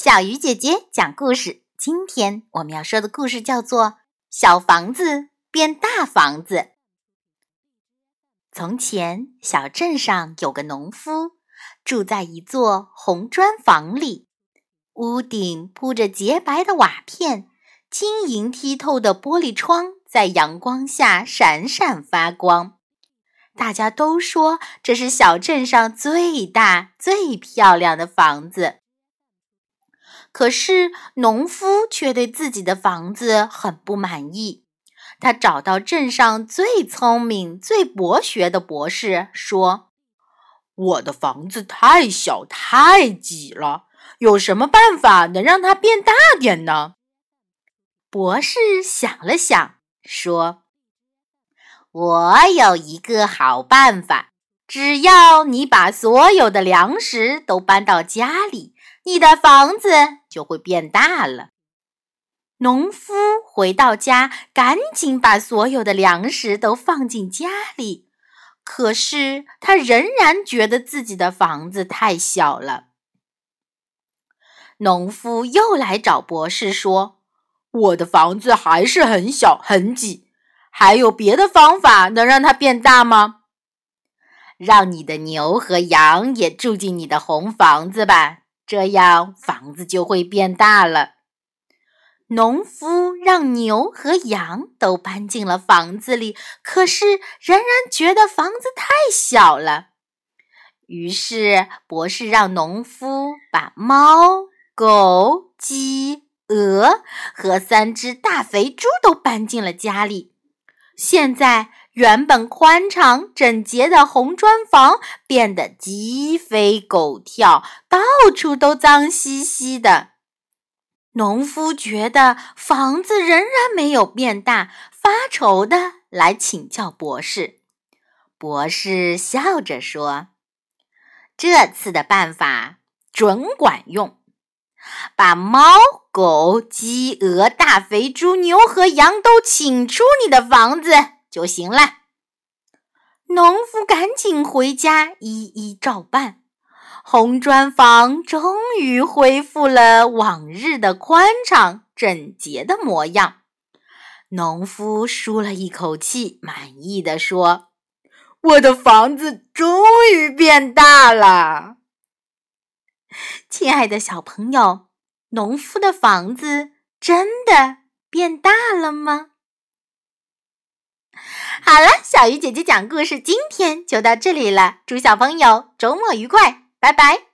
小鱼姐姐讲故事。今天我们要说的故事叫做《小房子变大房子》。从前，小镇上有个农夫，住在一座红砖房里，屋顶铺着洁白的瓦片，晶莹剔透的玻璃窗在阳光下闪闪发光。大家都说这是小镇上最大、最漂亮的房子。可是，农夫却对自己的房子很不满意。他找到镇上最聪明、最博学的博士，说：“我的房子太小、太挤了，有什么办法能让它变大点呢？”博士想了想，说：“我有一个好办法，只要你把所有的粮食都搬到家里。”你的房子就会变大了。农夫回到家，赶紧把所有的粮食都放进家里。可是他仍然觉得自己的房子太小了。农夫又来找博士说：“我的房子还是很小很挤，还有别的方法能让它变大吗？”让你的牛和羊也住进你的红房子吧。这样房子就会变大了。农夫让牛和羊都搬进了房子里，可是仍然觉得房子太小了。于是博士让农夫把猫、狗、鸡、鹅和三只大肥猪都搬进了家里。现在。原本宽敞整洁的红砖房变得鸡飞狗跳，到处都脏兮兮的。农夫觉得房子仍然没有变大，发愁的来请教博士。博士笑着说：“这次的办法准管用，把猫、狗、鸡、鹅、大肥猪、牛和羊都请出你的房子。”就行了。农夫赶紧回家，一一照办。红砖房终于恢复了往日的宽敞整洁的模样。农夫舒了一口气，满意的说：“我的房子终于变大了。”亲爱的小朋友，农夫的房子真的变大了吗？好了，小鱼姐姐讲故事，今天就到这里了。祝小朋友周末愉快，拜拜。